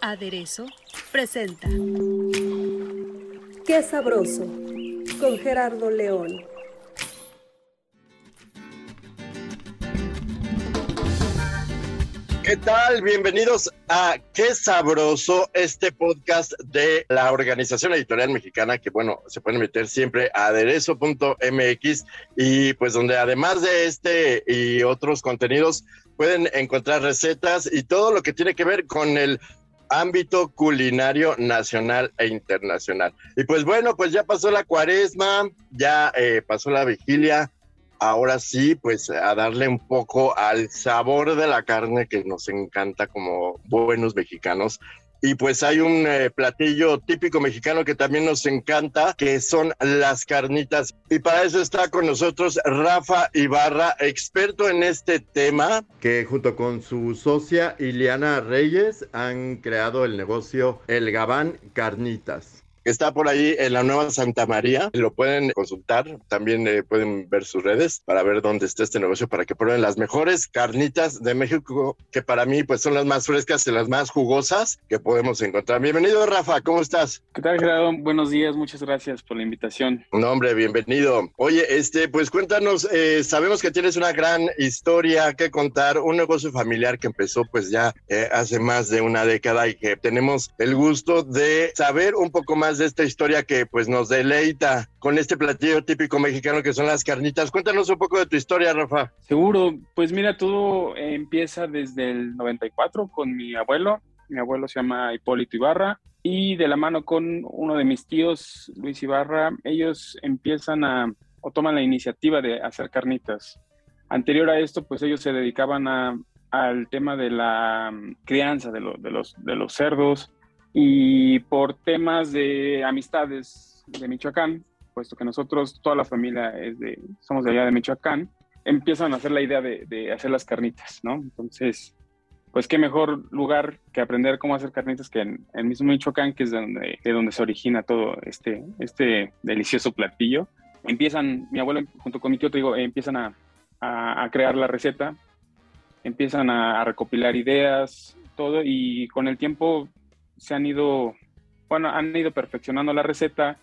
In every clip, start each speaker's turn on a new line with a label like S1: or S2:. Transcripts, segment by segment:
S1: Aderezo presenta
S2: Qué sabroso con Gerardo León.
S3: ¿Qué tal? Bienvenidos a Qué Sabroso, este podcast de la Organización Editorial Mexicana, que bueno, se pueden meter siempre a aderezo.mx y pues donde además de este y otros contenidos pueden encontrar recetas y todo lo que tiene que ver con el ámbito culinario nacional e internacional. Y pues bueno, pues ya pasó la cuaresma, ya eh, pasó la vigilia, ahora sí, pues a darle un poco al sabor de la carne que nos encanta como buenos mexicanos. Y pues hay un eh, platillo típico mexicano que también nos encanta, que son las carnitas. Y para eso está con nosotros Rafa Ibarra, experto en este tema, que junto con su socia Iliana Reyes han creado el negocio El Gabán Carnitas está por ahí en la Nueva Santa María. Lo pueden consultar. También eh, pueden ver sus redes para ver dónde está este negocio para que prueben las mejores carnitas de México, que para mí pues son las más frescas y las más jugosas que podemos encontrar. Bienvenido, Rafa. ¿Cómo estás?
S4: ¿Qué tal, Gerardo? Buenos días. Muchas gracias por la invitación.
S3: Un hombre, bienvenido. Oye, este, pues cuéntanos, eh, sabemos que tienes una gran historia que contar, un negocio familiar que empezó pues ya eh, hace más de una década y que tenemos el gusto de saber un poco más de esta historia que pues nos deleita con este platillo típico mexicano que son las carnitas. Cuéntanos un poco de tu historia, Rafa.
S4: Seguro, pues mira, todo empieza desde el 94 con mi abuelo. Mi abuelo se llama Hipólito Ibarra y de la mano con uno de mis tíos, Luis Ibarra, ellos empiezan a o toman la iniciativa de hacer carnitas. Anterior a esto, pues ellos se dedicaban a, al tema de la crianza de, de, los, de los cerdos, y por temas de amistades de Michoacán, puesto que nosotros, toda la familia es de, somos de allá de Michoacán, empiezan a hacer la idea de, de hacer las carnitas, ¿no? Entonces, pues qué mejor lugar que aprender cómo hacer carnitas que en el mismo Michoacán, que es de donde, de donde se origina todo este, este delicioso platillo. Empiezan, mi abuelo junto con mi tío, te digo, empiezan a, a, a crear la receta, empiezan a, a, recopilar ideas, todo, y con el tiempo se han ido, bueno, han ido perfeccionando la receta,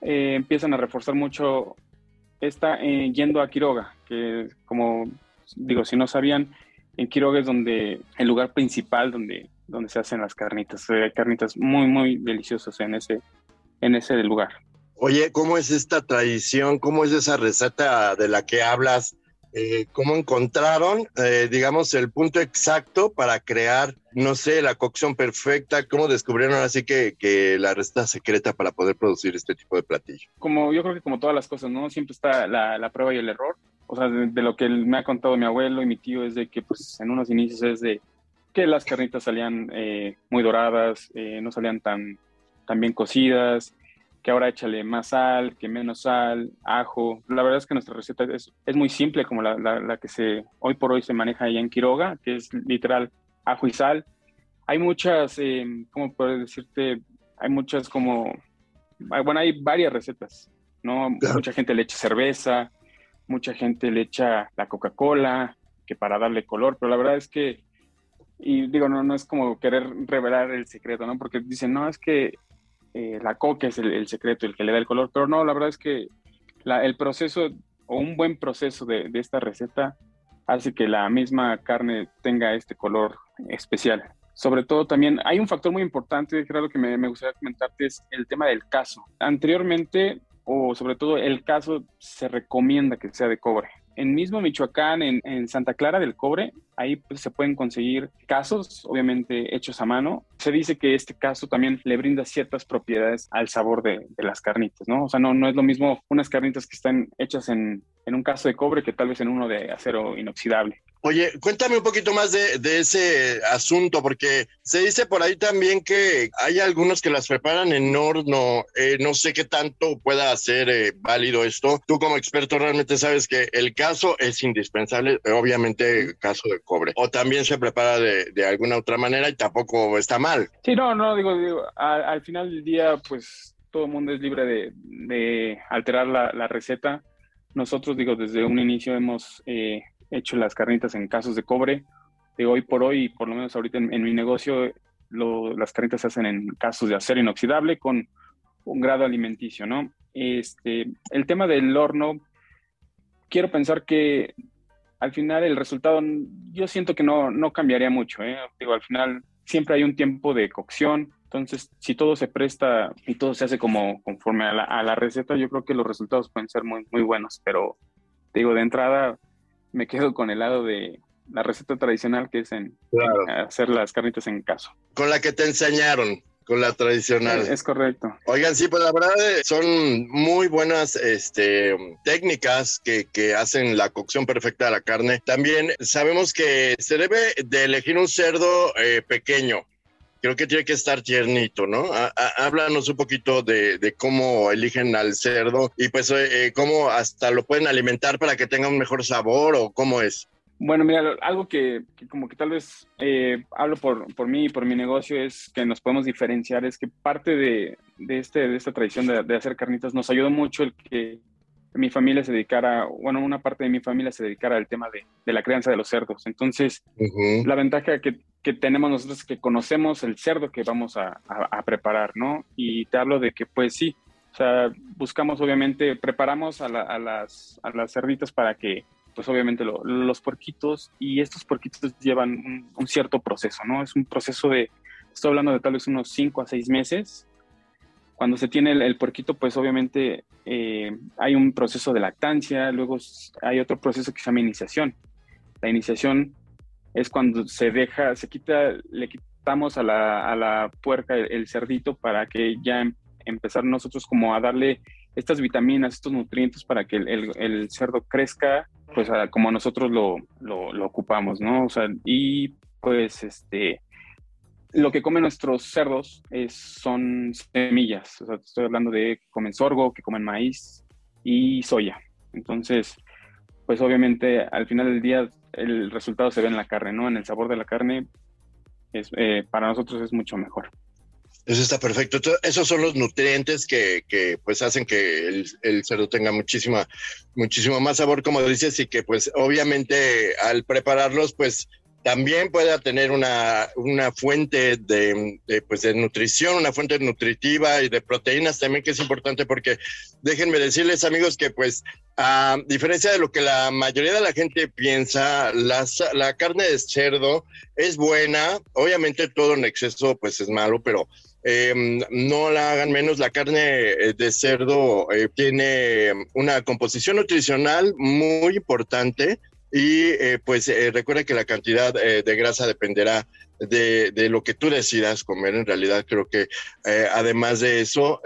S4: eh, empiezan a reforzar mucho esta eh, yendo a Quiroga, que como digo, si no sabían, en Quiroga es donde el lugar principal donde, donde se hacen las carnitas. Hay eh, carnitas muy, muy deliciosas en ese, en ese lugar.
S3: Oye, ¿cómo es esta tradición? ¿Cómo es esa receta de la que hablas? Eh, cómo encontraron, eh, digamos, el punto exacto para crear, no sé, la cocción perfecta, cómo descubrieron así que, que la receta secreta para poder producir este tipo de platillo.
S4: Como yo creo que como todas las cosas, ¿no? Siempre está la, la prueba y el error. O sea, de, lo que me ha contado mi abuelo y mi tío es de que, pues, en unos inicios es de que las carnitas salían eh, muy doradas, eh, no salían tan, tan bien cocidas, que ahora échale más sal, que menos sal, ajo. La verdad es que nuestra receta es, es muy simple, como la, la, la, que se hoy por hoy se maneja allá en Quiroga, que es literal ajo y sal. Hay muchas, eh, ¿cómo puedo decirte? Hay muchas como, bueno, hay varias recetas, ¿no? Claro. Mucha gente le echa cerveza, mucha gente le echa la Coca-Cola, que para darle color, pero la verdad es que, y digo, no, no es como querer revelar el secreto, ¿no? Porque dicen, no, es que eh, la coca es el, secreto, el que le da el color, pero no, la verdad es que la, el proceso o un buen proceso de, esta receta hace que la misma carne tenga este color especial. Sobre todo también hay un factor muy importante, creo que me, me gustaría comentarte, es el tema del caso. Anteriormente, o sobre todo el caso, se recomienda que sea de cobre. En mismo Michoacán, en, en Santa Clara del Cobre, ahí pues, se pueden conseguir casos, obviamente hechos a mano. Se dice que este caso también le brinda ciertas propiedades al sabor de, de las carnitas, ¿no? O sea, no, no es lo mismo unas carnitas que están hechas en, en un caso de cobre que tal vez en uno de acero inoxidable.
S3: Oye, cuéntame un poquito más de, ese asunto, porque se dice por ahí también que hay algunos que las preparan en horno. Eh, no sé qué tanto pueda ser eh, válido esto. Tú como experto realmente sabes que el caso es indispensable, obviamente caso de cobre. O también se prepara de, alguna otra manera y tampoco está mal.
S4: Sí, no, no, digo, digo al, al final del día, pues todo el mundo es libre de, de alterar la, la, receta. Nosotros, digo, desde un inicio hemos... Eh, hecho las carnitas en casos de cobre. De hoy por hoy, por lo menos ahorita en, en mi negocio, las carnitas se hacen en casos de acero inoxidable con un grado alimenticio, ¿no? Este, el tema del horno, quiero pensar que al final el resultado, yo siento que no, no cambiaría mucho, ¿eh? Digo, al final siempre hay un tiempo de cocción, entonces si todo se presta y todo se hace como conforme a la, a la receta, yo creo que los resultados pueden ser muy, muy buenos, pero digo, de entrada, me quedo con el lado de la receta tradicional que es en, claro. en hacer las carnitas en caso.
S3: Con la que te enseñaron con la tradicional.
S4: Es, es, correcto.
S3: Oigan, sí, pues la verdad eh, son muy buenas este, técnicas que, que, hacen la cocción perfecta de la carne. También sabemos que se debe de elegir un cerdo eh, pequeño. Creo que tiene que estar tiernito, ¿no? A, a, háblanos un poquito de, de, cómo eligen al cerdo y pues eh, cómo hasta lo pueden alimentar para que tenga un mejor sabor o cómo es.
S4: Bueno, mira, algo que, que como que tal vez eh, hablo por, por mí y por mi negocio es que nos podemos diferenciar, es que parte de, de, este, de esta tradición de, de, hacer carnitas nos ayudó mucho el que mi familia se dedicara, bueno, una parte de mi familia se dedicara al tema de, de la crianza de los cerdos. Entonces, uh -huh. la ventaja que, que, tenemos nosotros que conocemos el cerdo que vamos a, a, a preparar, ¿no? Y te hablo de que, pues sí, o sea, buscamos obviamente, preparamos a, la, a, las, las cerditas para que pues obviamente lo, los porquitos y estos porquitos llevan un, un, cierto proceso, ¿no? Es un proceso de, estoy hablando de tal vez unos 5 a 6 meses. Cuando se tiene el, el porquito, pues obviamente eh, hay un proceso de lactancia, luego hay otro proceso que se llama iniciación. La iniciación es cuando se deja, se quita, le quitamos a la, a la puerca el, cerdito para que ya em, empezar nosotros como a darle estas vitaminas, estos nutrientes para que el, el, cerdo crezca pues como nosotros lo, lo, ocupamos, ¿no? O sea, y pues este, lo que comen nuestros cerdos es, son semillas, o sea, estoy hablando de comen sorgo, que comen maíz y soya. Entonces, pues obviamente al final del día el resultado se ve en la carne, ¿no? En el sabor de la carne, es, eh, para nosotros es mucho mejor.
S3: Eso está perfecto. Esos son los nutrientes que, que pues hacen que el, el, cerdo tenga muchísima, muchísimo más sabor, como dices, y que pues obviamente al prepararlos, pues también pueda tener una, una fuente de, pues de nutrición, una fuente nutritiva y de proteínas también, que es importante porque déjenme decirles, amigos, que pues a diferencia de lo que la mayoría de la gente piensa, la, la carne de cerdo es buena, obviamente todo en exceso pues es malo, pero eh, no la hagan menos, la carne de cerdo eh, tiene una composición nutricional muy importante y eh, pues eh, recuerda que la cantidad eh, de grasa dependerá de, lo que tú decidas comer. En realidad creo que eh, además de eso,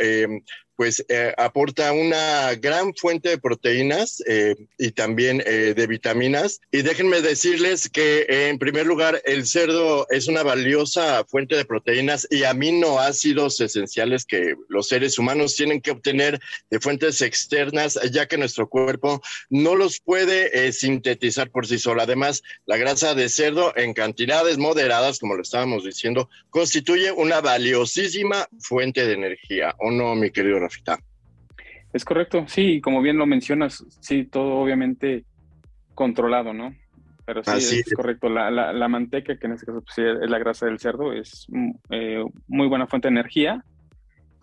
S3: pues eh, aporta una gran fuente de proteínas eh, y también eh, de vitaminas. Y déjenme decirles que en primer lugar el cerdo es una valiosa fuente de proteínas y aminoácidos esenciales que los seres humanos tienen que obtener de fuentes externas, ya que nuestro cuerpo no los puede sintetizar por sí solo. Además, la grasa de cerdo en cantidades moderadas, como lo estábamos diciendo, constituye una valiosísima fuente de energía. ¿O no, mi querido Rafita.
S4: Es correcto, sí, como bien lo mencionas, sí, todo obviamente controlado, ¿no? Pero sí, Así es, es, correcto. La, la, la, manteca, que en este caso pues, es la grasa del cerdo, es mm, eh, muy buena fuente de energía.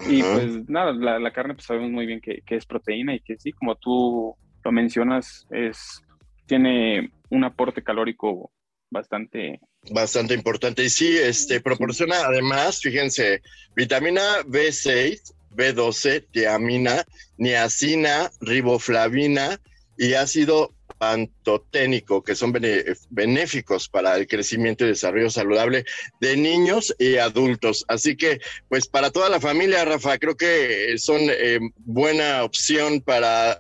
S4: Y pues nada, la, la, carne pues sabemos muy bien que, que, es proteína y que sí, como tú lo mencionas, es, tiene un aporte calórico bastante...
S3: Bastante importante. Y sí, este, proporciona además, fíjense, vitamina B6, B12, tiamina, niacina, riboflavina y ácido pantoténico, que son benéficos para el crecimiento y desarrollo saludable de niños y adultos. Así que, pues para toda la familia, Rafa, creo que son eh, buena opción para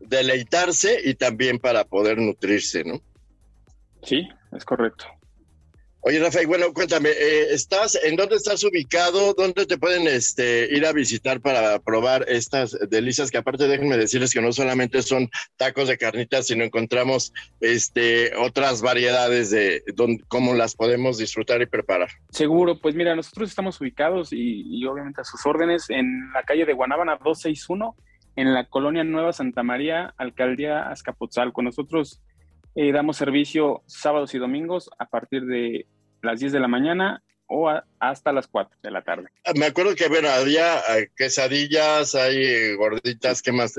S3: deleitarse y también para poder nutrirse, ¿no?
S4: Sí, es correcto.
S3: Oye, Rafael, bueno, cuéntame, eh, ¿estás, ¿en dónde estás ubicado? ¿Dónde te pueden este, ir a visitar para probar estas delicias? Que aparte déjenme decirles que no solamente son tacos de carnitas, sino encontramos este, otras variedades de cómo las podemos disfrutar y preparar.
S4: Seguro, pues mira, nosotros estamos ubicados y, y obviamente a sus órdenes en la calle de Guanábana 261, en la colonia Nueva Santa María, Alcaldía Azcapotzalco. Nosotros eh, damos servicio sábados y domingos a partir de las 10 de la mañana o hasta las 4 de la tarde.
S3: Ah, me acuerdo que, bueno, había eh, quesadillas, hay eh, gorditas, ¿qué más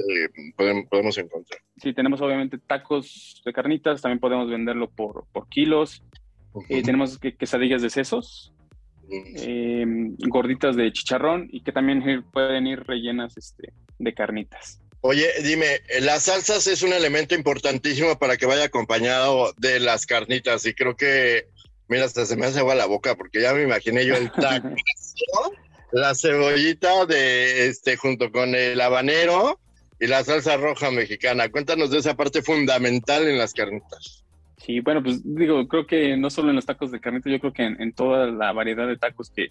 S3: podemos, encontrar?
S4: Sí, tenemos obviamente tacos de carnitas, también podemos venderlo por, por kilos. tenemos quesadillas de sesos, gorditas de chicharrón y que también pueden ir rellenas este, de carnitas.
S3: Oye, dime, las salsas es un elemento importantísimo para que vaya acompañado de las carnitas y creo que, mira, hasta se me hace agua la boca porque ya me imaginé yo el taco, la cebollita de este junto con el habanero y la salsa roja mexicana. Cuéntanos de esa parte fundamental en las carnitas.
S4: Sí, bueno, pues digo, creo que no solo en los tacos de carnitas, yo creo que en toda la variedad de tacos que,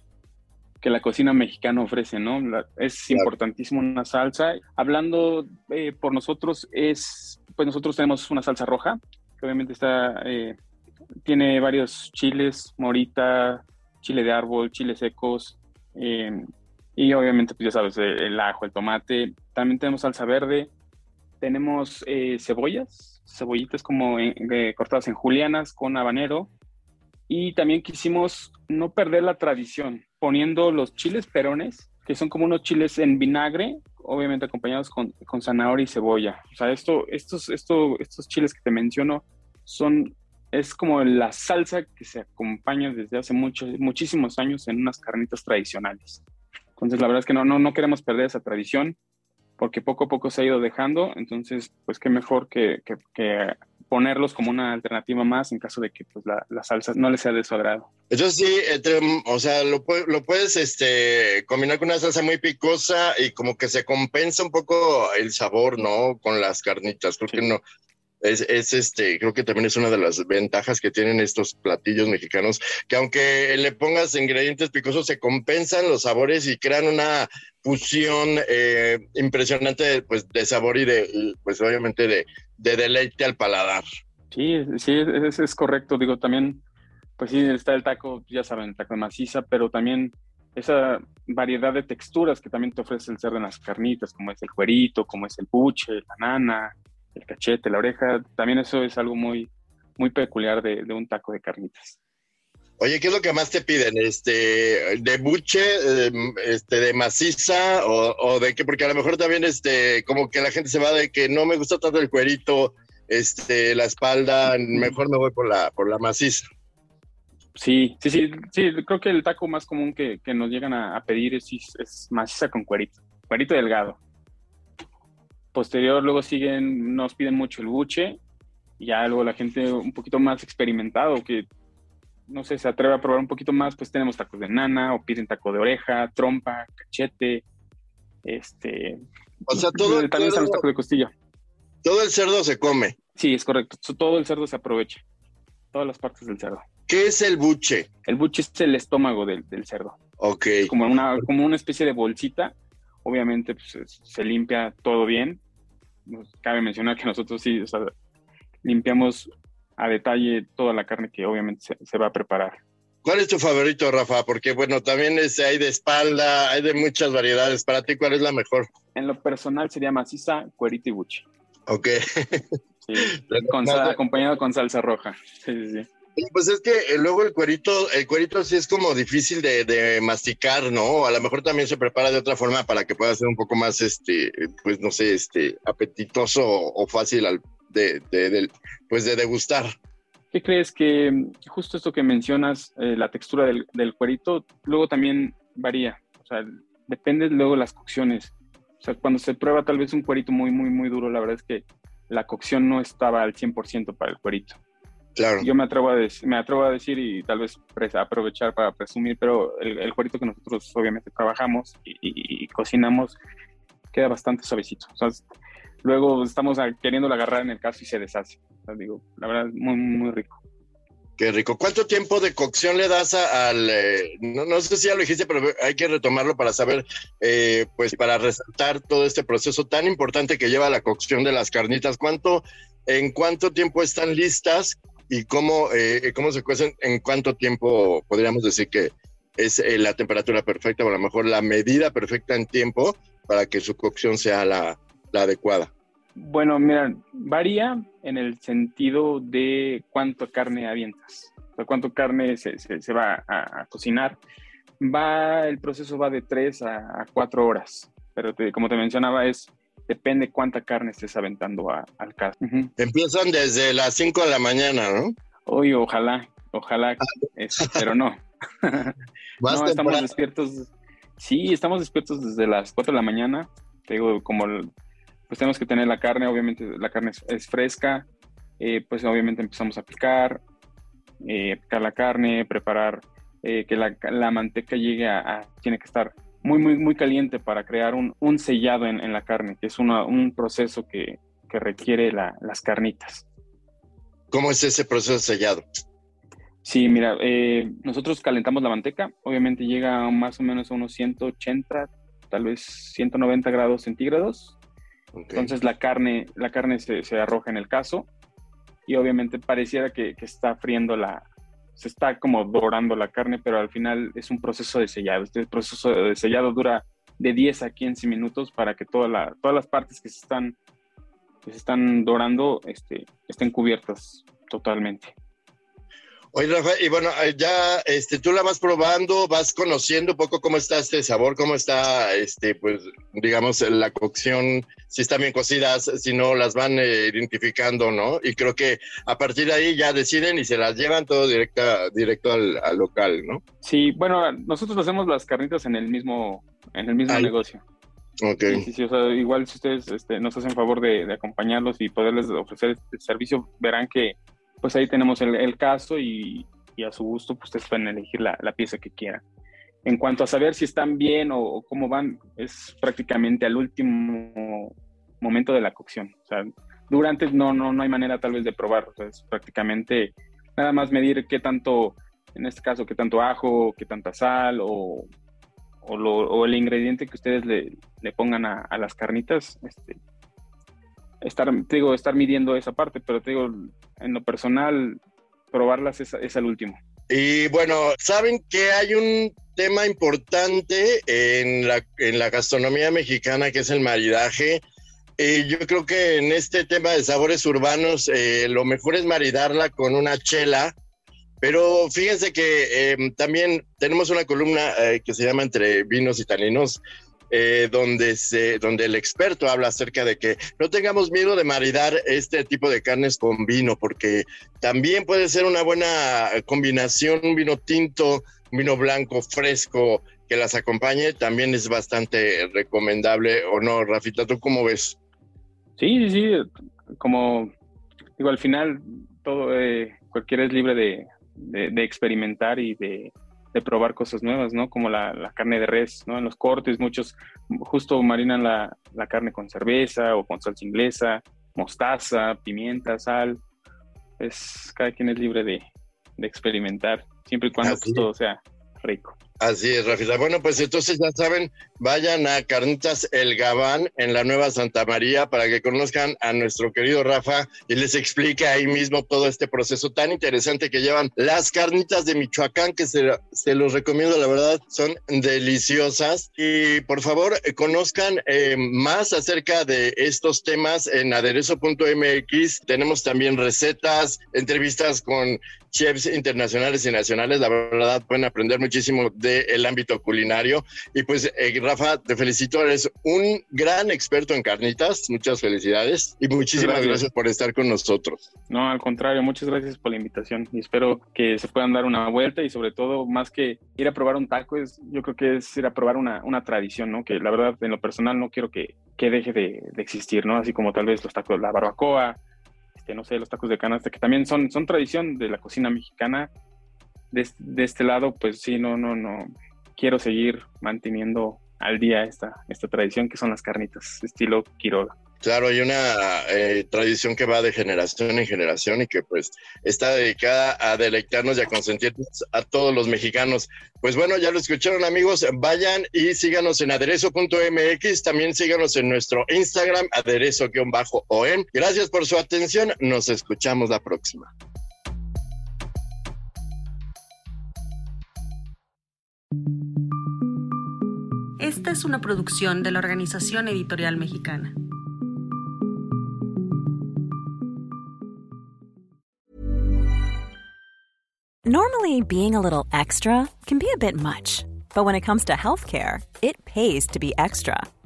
S4: que la cocina mexicana ofrece, ¿no? es importantísimo una salsa. Hablando eh, por nosotros, es, pues nosotros tenemos una salsa roja, que obviamente está, eh, tiene varios chiles, morita, chile de árbol, chiles secos, em, y obviamente, pues ya sabes, el ajo, el tomate. También tenemos salsa verde, tenemos eh, cebollas, cebollitas como cortadas en julianas con habanero, y también quisimos no perder la tradición, poniendo los chiles perones, que son como unos chiles en vinagre, obviamente acompañados con, con zanahoria y cebolla. O sea, esto, estos, esto, estos chiles que te menciono son, es como la salsa que se acompaña desde hace muchos, muchísimos años en unas carnitas tradicionales. Entonces, la verdad es que no, no, no queremos perder esa tradición porque poco a poco se ha ido dejando. Entonces, pues qué mejor que, que, que ponerlos como una alternativa más en caso de que pues, la, la salsa no les sea de su agrado.
S3: Entonces sí, o sea, lo, lo, puedes este, combinar con una salsa muy picosa y como que se compensa un poco el sabor, ¿no? Con las carnitas. Creo que no, es, es, este, creo que también es una de las ventajas que tienen estos platillos mexicanos, que aunque le pongas ingredientes picosos, se compensan los sabores y crean una fusión eh, impresionante pues, de sabor y de, pues obviamente de, de deleite al paladar.
S4: Sí, sí, es, es, correcto. Digo, también, pues sí, está el taco, ya saben, el taco de maciza, pero también esa variedad de texturas que también te ofrece el cerdo en las carnitas, como es el cuerito, como es el puche, la nana, el cachete, la oreja, también eso es algo muy, muy peculiar de, un taco de carnitas.
S3: Oye, ¿qué es lo que más te piden? Este, de buche, em, este, de maciza o, de qué? Porque a lo mejor también, este, como que la gente se va de que no me gusta tanto el cuerito, este, la espalda, mejor me voy por la, por la maciza.
S4: Sí, sí, sí, sí, creo que el taco más común que, nos llegan a, a pedir es, es, maciza con cuerito, cuerito delgado. Posterior, luego siguen, nos piden mucho el buche, y ya luego la gente un poquito más experimentado, que no sé, se atreve a probar un poquito más, pues tenemos tacos de nana, o piden taco de oreja, trompa, cachete, este...
S3: O sea, todo el
S4: También están los tacos de costilla.
S3: Todo el cerdo se come.
S4: Sí, es correcto. Todo el cerdo se aprovecha. Todas las partes del cerdo.
S3: ¿Qué es el buche?
S4: El buche es el estómago del, cerdo.
S3: Ok.
S4: Como una, como una especie de bolsita. Obviamente pues, se limpia todo bien. cabe mencionar que nosotros sí limpiamos a detalle toda la carne que obviamente se, va a preparar.
S3: ¿Cuál es tu favorito, Rafa? Porque bueno, también hay de espalda, hay de muchas variedades. Para ti, ¿cuál es la mejor?
S4: En lo personal sería maciza, cuerito y buche.
S3: Ok.
S4: Sí, acompañado con salsa roja. Sí, sí, sí.
S3: Pues es que eh, luego el cuerito, el cuerito sí es como difícil de, masticar, ¿no? A lo mejor también se prepara de otra forma para que pueda ser un poco más, este, pues no sé, este, apetitoso o fácil al, de, pues de degustar.
S4: ¿Qué crees que justo esto que mencionas, eh, la textura del, cuerito, luego también varía? O sea, depende luego de las cocciones. O sea, cuando se prueba tal vez un cuerito muy, muy, muy duro, la verdad es que la cocción no estaba al 100% para el cuerito.
S3: Claro.
S4: Yo me atrevo a, me atrevo a decir y tal vez aprovechar para presumir, pero el, el cuerito que nosotros obviamente trabajamos y, cocinamos queda bastante suavecito. O sea, luego estamos queriendo agarrar en el caso y se deshace. digo, la verdad, muy, muy rico.
S3: Qué rico. ¿Cuánto tiempo de cocción le das al... Eh, no, sé si ya lo dijiste, pero hay que retomarlo para saber, eh, pues para resaltar todo este proceso tan importante que lleva la cocción de las carnitas. ¿Cuánto, en cuánto tiempo están listas y cómo, eh, cómo se cuecen? ¿En cuánto tiempo podríamos decir que es la temperatura perfecta o a lo mejor la medida perfecta en tiempo para que su cocción sea la, la adecuada?
S4: Bueno, mira, varía en el sentido de cuánto carne avientas, o sea, cuánto carne se, se, va a, cocinar. Va, el proceso va de 3 a, 4 horas, pero como te mencionaba, es depende cuánta carne estés aventando al caso.
S3: Empiezan desde las 5 de la mañana, ¿no?
S4: Hoy, ojalá, ojalá, pero no. no, estamos despiertos. Sí, estamos despiertos desde las 4 de la mañana. Te digo, como pues tenemos que tener la carne, obviamente la carne es, fresca, eh, pues obviamente empezamos a picar, eh, picar la carne, preparar eh, que la, manteca llegue a, tiene que estar muy, muy, muy caliente para crear un, sellado en, la carne, que es un proceso que, requiere las carnitas.
S3: ¿Cómo es ese proceso de sellado?
S4: Sí, mira, nosotros calentamos la manteca, obviamente llega más o menos a unos 180, tal vez 190 grados centígrados, entonces la carne, la carne se, se, arroja en el caso y obviamente pareciera que, que, está friendo la, se está como dorando la carne, pero al final es un proceso de sellado. Este proceso de sellado dura de 10 a 15 minutos para que toda la, todas las partes que se están, que se están dorando este, estén cubiertas totalmente.
S3: Oye, Rafa, y bueno, eh, ya este, tú la vas probando, vas conociendo un poco cómo está este sabor, cómo está, este, pues, digamos, la cocción, si están bien cocidas, si no, las van eh, identificando, ¿no? Y creo que a partir de ahí ya deciden y se las llevan todo directa, directo al, local, ¿no?
S4: Sí, bueno, nosotros hacemos las carnitas en el mismo, en el mismo negocio.
S3: Ok.
S4: Sí, sí, o sea, igual si ustedes este, nos hacen favor de, de acompañarlos y poderles ofrecer este servicio, verán que pues ahí tenemos el, caso y, a su gusto pues ustedes pueden elegir la, pieza que quieran. En cuanto a saber si están bien o, cómo van, es prácticamente al último momento de la cocción. O sea, durante no, no, no hay manera tal vez de probar. O sea, es prácticamente nada más medir qué tanto, en este caso, qué tanto ajo, qué tanta sal o, o, el ingrediente que ustedes le, pongan a, a, las carnitas, este, estar, te digo, estar midiendo esa parte, pero te digo, en lo personal, probarlas es, es el último.
S3: Y bueno, saben que hay un tema importante en la, en la gastronomía mexicana que es el maridaje. Y yo creo que en este tema de sabores urbanos, eh, lo mejor es maridarla con una chela. Pero fíjense que eh, también tenemos una columna eh, que se llama Entre vinos y taninos, eh, donde, se, donde el experto habla acerca de que no tengamos miedo de maridar este tipo de carnes con vino, porque también puede ser una buena combinación, un vino tinto, un vino blanco fresco que las acompañe, también es bastante recomendable, ¿o no, Rafita? ¿Tú cómo ves?
S4: Sí, sí, sí, como digo, al final todo, eh, cualquiera es libre de experimentar y de de probar cosas nuevas, ¿no? Como la, carne de res, ¿no? En los cortes muchos justo marinan la, carne con cerveza o con salsa inglesa, mostaza, pimienta, sal. Es, cada quien es libre de, experimentar, siempre y cuando pues, todo sea rico.
S3: Así es, Rafita. Bueno, pues entonces ya saben, vayan a Carnitas El Gabán en la Nueva Santa María para que conozcan a nuestro querido Rafa y les explique ahí mismo todo este proceso tan interesante que llevan las carnitas de Michoacán, que se, los recomiendo, la verdad, son deliciosas. Y por favor, eh, conozcan eh, más acerca de estos temas en aderezo.mx. Tenemos también recetas, entrevistas con chefs internacionales y nacionales. La verdad, pueden aprender muchísimo de del ámbito culinario. Y pues, eh, Rafa, te felicito, eres un gran experto en carnitas. Muchas felicidades y muchísimas gracias. por estar con nosotros.
S4: No, al contrario, muchas gracias por la invitación y espero que se puedan dar una vuelta y sobre todo, más que ir a probar un taco, es, yo creo que es ir a probar una, una tradición, ¿no? Que la verdad, en lo personal, no quiero que, que deje de, de existir, ¿no? Así como tal vez los tacos, la barbacoa, este, no sé, los tacos de canasta, que también son, son tradición de la cocina mexicana. De, este lado, pues sí, no, no, no. Quiero seguir manteniendo al día esta, esta tradición que son las carnitas, estilo Quiroga.
S3: Claro, hay una eh, tradición que va de generación en generación y que pues está dedicada a deleitarnos y a consentirnos a todos los mexicanos. Pues bueno, ya lo escucharon amigos, vayan y síganos en aderezo.mx, también síganos en nuestro Instagram, aderezo-on. Gracias por su atención, nos escuchamos la próxima.
S1: Esta es una producción de la Organización Editorial Mexicana.
S5: Normally, being a little extra can be a bit much, but when it comes to healthcare, it pays to be extra.